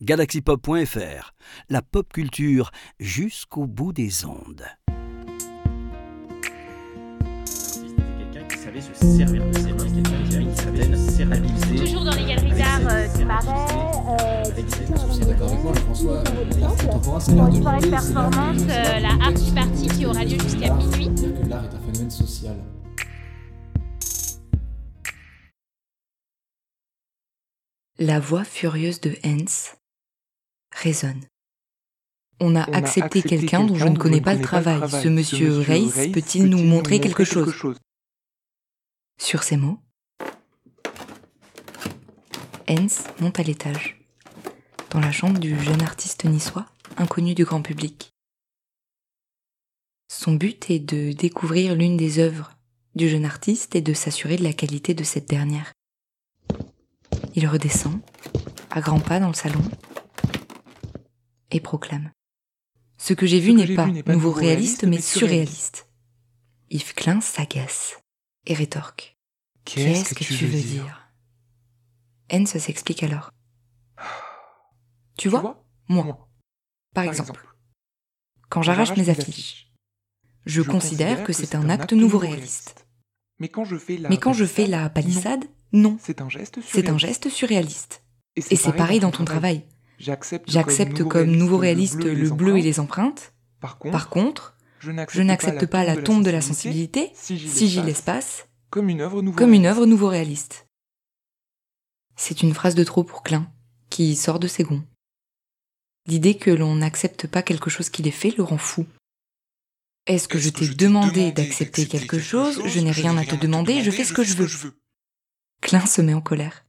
galaxypop.fr, la pop culture jusqu'au bout des ondes. quelqu'un qui savait se servir de ses mains, quelqu'un qui savait s'amuser. Toujours dans les galeries d'art euh, du Marais, d'accord avec moi, François. pour une soirée de performance, euh, la Art Party qui aura lieu jusqu'à minuit. C'est-à-dire que l'art est un phénomène social. La voix furieuse de Hens résonne. On a accepté quelqu'un dont je ne connais pas le travail. Ce monsieur Reis peut-il nous montrer quelque chose Sur ces mots, Hens monte à l'étage, dans la chambre du jeune artiste niçois, inconnu du grand public. Son but est de découvrir l'une des œuvres du jeune artiste et de s'assurer de la qualité de cette dernière. Il redescend, à grands pas dans le salon, et proclame. Ce que j'ai vu n'est pas nouveau réaliste, mais surréaliste. Yves Klein s'agace et rétorque. Qu'est-ce que, tu veux dire? se s'explique alors. Tu vois, moi, par exemple, quand j'arrache mes affiches, je considère que c'est un acte nouveau réaliste. Mais quand je fais la, Mais quand je fais la palissade, non, c'est un geste c'est un geste surréaliste. Et c'est pareil dans ton travail. J'accepte comme nouveau réaliste le bleu et les empreintes. Par contre, Par contre, je n'accepte pas la tombe de la sensibilité si j'y laisse passe comme une œuvre nouveau réaliste. C'est une phrase de trop pour Klein, qui sort de ses gonds. L'idée que l'on n'accepte pas quelque chose qu'il est fait le rend fou. Est-ce que je t'ai demandé d'accepter quelque chose? Je n'ai rien à te demander, je fais ce que je veux. Klein se met en colère.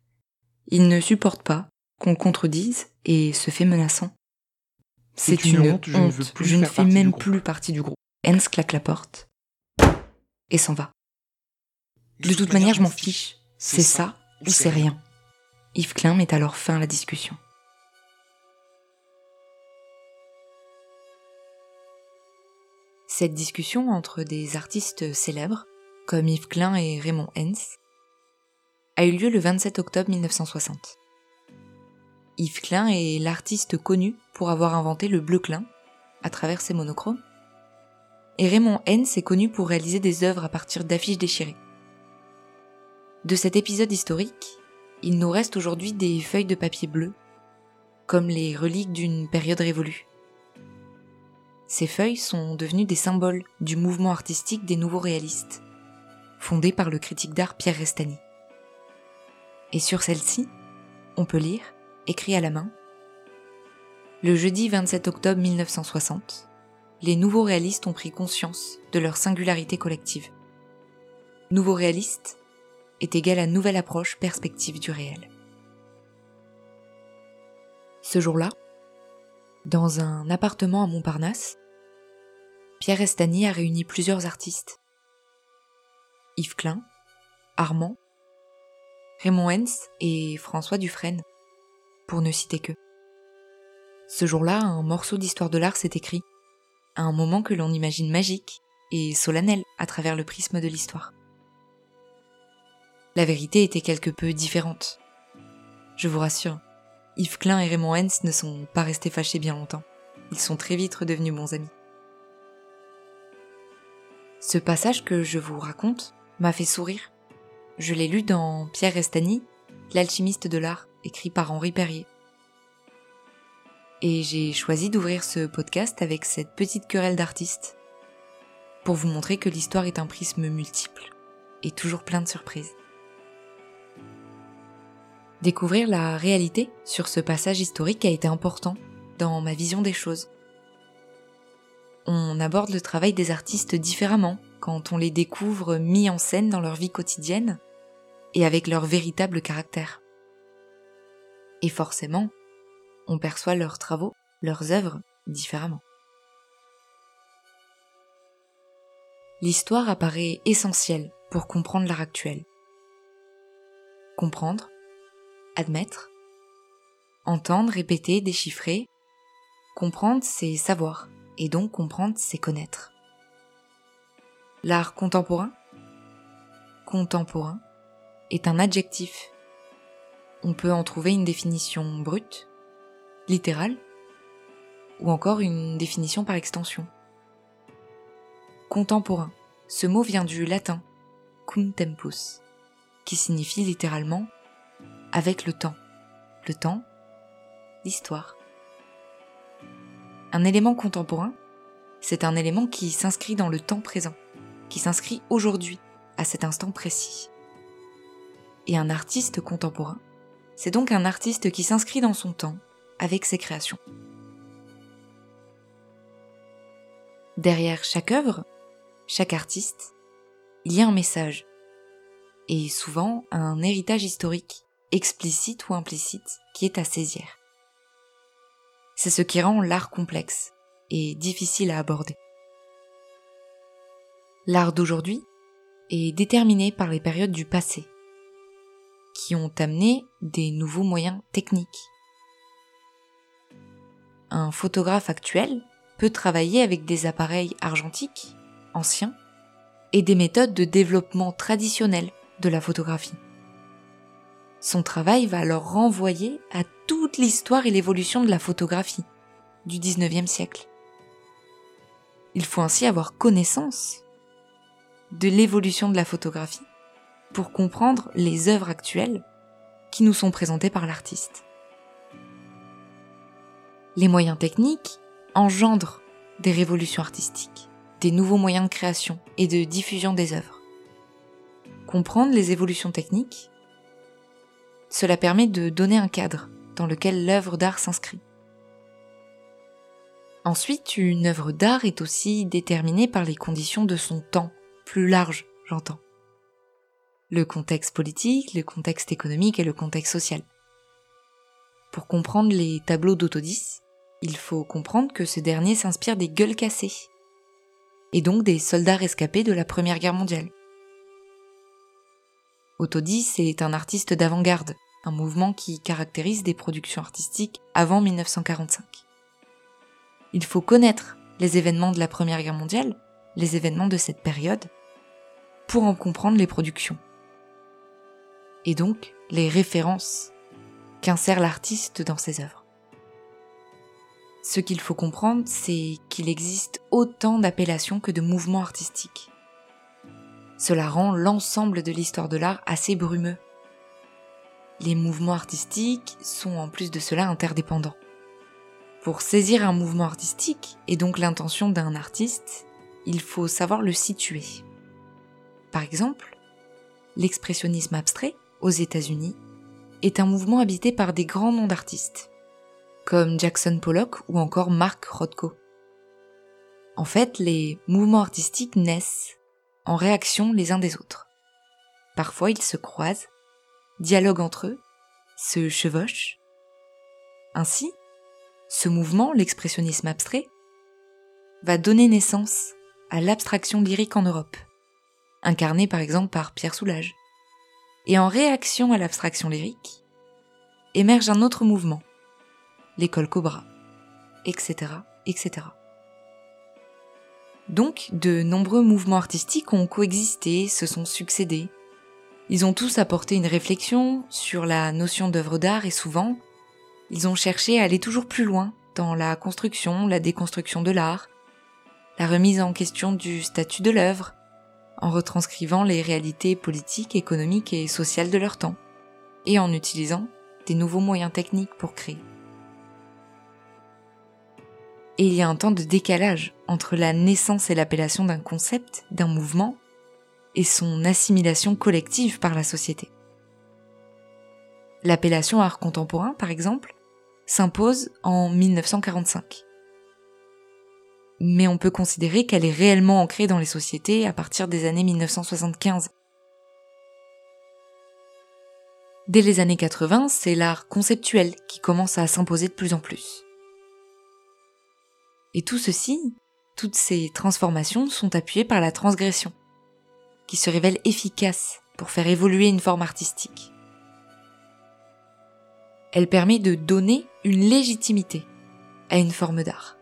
Il ne supporte pas qu'on contredise et se fait menaçant. C'est une, honte, je ne, veux plus faire fais même plus partie du groupe. Hans claque la porte et s'en va. De toute manière, je m'en fiche. C'est ça ou c'est rien. Yves Klein met alors fin à la discussion. Cette discussion entre des artistes célèbres, comme Yves Klein et Raymond Hens, a eu lieu le 27 octobre 1960. Yves Klein est l'artiste connu pour avoir inventé le bleu Klein à travers ses monochromes. Et Raymond Hens est connu pour réaliser des œuvres à partir d'affiches déchirées. De cet épisode historique, il nous reste aujourd'hui des feuilles de papier bleu, comme les reliques d'une période révolue. Ces feuilles sont devenues des symboles du mouvement artistique des nouveaux réalistes, fondé par le critique d'art Pierre Restani. Et sur celle-ci, on peut lire, écrit à la main, Le jeudi 27 octobre 1960, les nouveaux réalistes ont pris conscience de leur singularité collective. Nouveau réaliste est égal à nouvelle approche perspective du réel. Ce jour-là, dans un appartement à Montparnasse, Pierre Estany a réuni plusieurs artistes. Yves Klein, Armand, Raymond Hens et François Dufresne, pour ne citer que. Ce jour-là, un morceau d'histoire de l'art s'est écrit, à un moment que l'on imagine magique et solennel à travers le prisme de l'histoire. La vérité était quelque peu différente. Je vous rassure, Yves Klein et Raymond Hens ne sont pas restés fâchés bien longtemps. Ils sont très vite redevenus bons amis. Ce passage que je vous raconte m'a fait sourire. Je l'ai lu dans Pierre Restany, L'alchimiste de l'art, écrit par Henri Perrier. Et j'ai choisi d'ouvrir ce podcast avec cette petite querelle d'artistes, pour vous montrer que l'histoire est un prisme multiple et toujours plein de surprises. Découvrir la réalité sur ce passage historique a été important dans ma vision des choses. On aborde le travail des artistes différemment quand on les découvre mis en scène dans leur vie quotidienne et avec leur véritable caractère. Et forcément, on perçoit leurs travaux, leurs œuvres différemment. L'histoire apparaît essentielle pour comprendre l'art actuel. Comprendre, admettre, entendre, répéter, déchiffrer. Comprendre, c'est savoir, et donc comprendre, c'est connaître. L'art contemporain? Contemporain est un adjectif. On peut en trouver une définition brute, littérale, ou encore une définition par extension. Contemporain. Ce mot vient du latin contempus, qui signifie littéralement avec le temps. Le temps, l'histoire. Un élément contemporain, c'est un élément qui s'inscrit dans le temps présent, qui s'inscrit aujourd'hui, à cet instant précis. Et un artiste contemporain, c'est donc un artiste qui s'inscrit dans son temps avec ses créations. Derrière chaque œuvre, chaque artiste, il y a un message, et souvent un héritage historique, explicite ou implicite, qui est à saisir. C'est ce qui rend l'art complexe et difficile à aborder. L'art d'aujourd'hui est déterminé par les périodes du passé, ont amené des nouveaux moyens techniques. Un photographe actuel peut travailler avec des appareils argentiques, anciens, et des méthodes de développement traditionnelles de la photographie. Son travail va alors renvoyer à toute l'histoire et l'évolution de la photographie du 19e siècle. Il faut ainsi avoir connaissance de l'évolution de la photographie pour comprendre les œuvres actuelles qui nous sont présentées par l'artiste. Les moyens techniques engendre des révolutions artistiques, des nouveaux moyens de création et de diffusion des œuvres. Comprendre les évolutions techniques, cela permet de donner un cadre dans lequel l'œuvre d'art s'inscrit. Ensuite, une œuvre d'art est aussi déterminée par les conditions de son temps, plus large, j'entends. Le contexte politique, le contexte économique et le contexte social. Pour comprendre les tableaux d'Autodis, il faut comprendre que ce dernier s'inspire des gueules cassées, et donc des soldats rescapés de la Première Guerre mondiale. Autodis est un artiste d'avant-garde, un mouvement qui caractérise des productions artistiques avant 1945. Il faut connaître les événements de la Première Guerre mondiale, les événements de cette période, pour en comprendre les productions. Et donc les références qu'insère l'artiste dans ses œuvres. Ce qu'il faut comprendre, c'est qu'il existe autant d'appellations que de mouvements artistiques. Cela rend l'ensemble de l'histoire de l'art assez brumeux. Les mouvements artistiques sont en plus de cela interdépendants. Pour saisir un mouvement artistique, et donc l'intention d'un artiste, il faut savoir le situer. Par exemple, l'expressionnisme abstrait, aux États-Unis, est un mouvement habité par des grands noms d'artistes comme Jackson Pollock ou encore Mark Rothko. En fait, les mouvements artistiques naissent en réaction les uns des autres. Parfois, ils se croisent, dialoguent entre eux, se chevauchent. Ainsi, ce mouvement, l'expressionnisme abstrait, va donner naissance à l'abstraction lyrique en Europe, incarnée par exemple par Pierre Soulages. Et en réaction à l'abstraction lyrique, émerge un autre mouvement, l'école Cobra, etc., etc. Donc, de nombreux mouvements artistiques ont coexisté, se sont succédés. Ils ont tous apporté une réflexion sur la notion d'œuvre d'art et souvent, ils ont cherché à aller toujours plus loin dans la construction, la déconstruction de l'art, la remise en question du statut de l'œuvre, en retranscrivant les réalités politiques, économiques et sociales de leur temps, et en utilisant des nouveaux moyens techniques pour créer et il y a un temps de décalage entre la naissance et l'appellation d'un concept, d'un mouvement, et son assimilation collective par la société. L'appellation art contemporain, par exemple, s'impose en 1945. Mais on peut considérer qu'elle est réellement ancrée dans les sociétés à partir des années 1975. Dès les années 80, c'est l'art conceptuel qui commence à s'imposer de plus en plus. Et tout ceci, toutes ces transformations sont appuyées par la transgression, qui se révèle efficace pour faire évoluer une forme artistique. Elle permet de donner une légitimité à une forme d'art,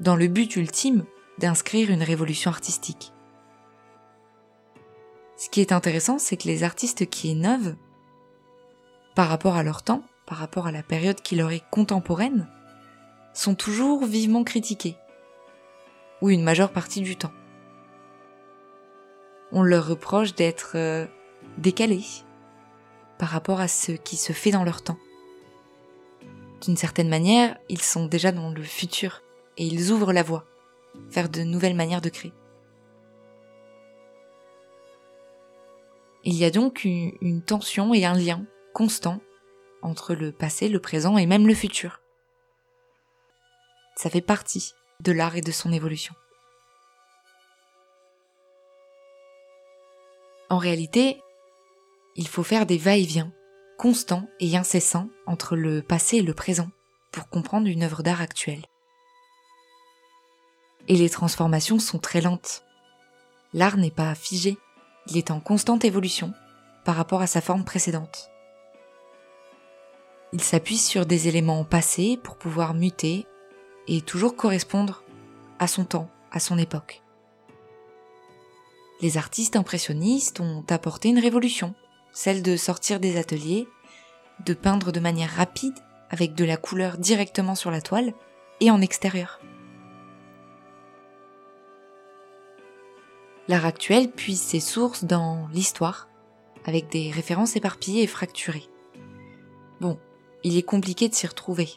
dans le but ultime d'inscrire une révolution artistique. Ce qui est intéressant, c'est que les artistes qui innovent, par rapport à leur temps, par rapport à la période qui leur est contemporaine, sont toujours vivement critiqués, ou une majeure partie du temps. On leur reproche d'être euh, décalés par rapport à ce qui se fait dans leur temps. D'une certaine manière, ils sont déjà dans le futur et ils ouvrent la voie vers de nouvelles manières de créer. Il y a donc une, une tension et un lien constant entre le passé, le présent et même le futur. Ça fait partie de l'art et de son évolution. En réalité, il faut faire des va-et-vient constants et incessants entre le passé et le présent pour comprendre une œuvre d'art actuelle. Et les transformations sont très lentes. L'art n'est pas figé, il est en constante évolution par rapport à sa forme précédente. Il s'appuie sur des éléments passés pour pouvoir muter et toujours correspondre à son temps, à son époque. Les artistes impressionnistes ont apporté une révolution, celle de sortir des ateliers, de peindre de manière rapide avec de la couleur directement sur la toile et en extérieur. L'art actuel puise ses sources dans l'histoire, avec des références éparpillées et fracturées. Bon, il est compliqué de s'y retrouver.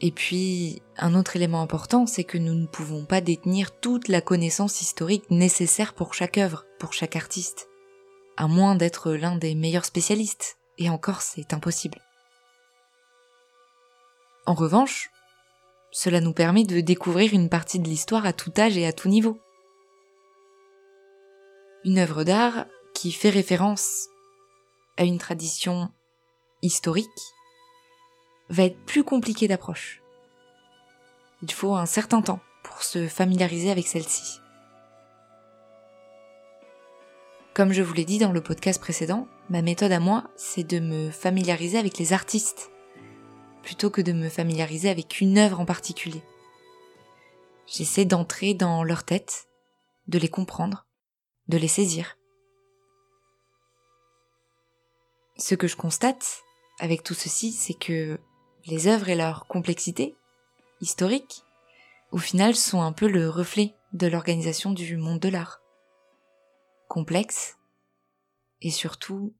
Et puis, un autre élément important, c'est que nous ne pouvons pas détenir toute la connaissance historique nécessaire pour chaque œuvre, pour chaque artiste, à moins d'être l'un des meilleurs spécialistes, et encore c'est impossible. En revanche, cela nous permet de découvrir une partie de l'histoire à tout âge et à tout niveau. Une œuvre d'art qui fait référence à une tradition historique va être plus compliquée d'approche. Il faut un certain temps pour se familiariser avec celle-ci. Comme je vous l'ai dit dans le podcast précédent, ma méthode à moi, c'est de me familiariser avec les artistes, plutôt que de me familiariser avec une œuvre en particulier. J'essaie d'entrer dans leur tête, de les comprendre, de les saisir. Ce que je constate avec tout ceci, c'est que les œuvres et leur complexité historique, au final, sont un peu le reflet de l'organisation du monde de l'art. Complexe et surtout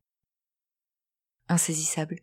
insaisissable.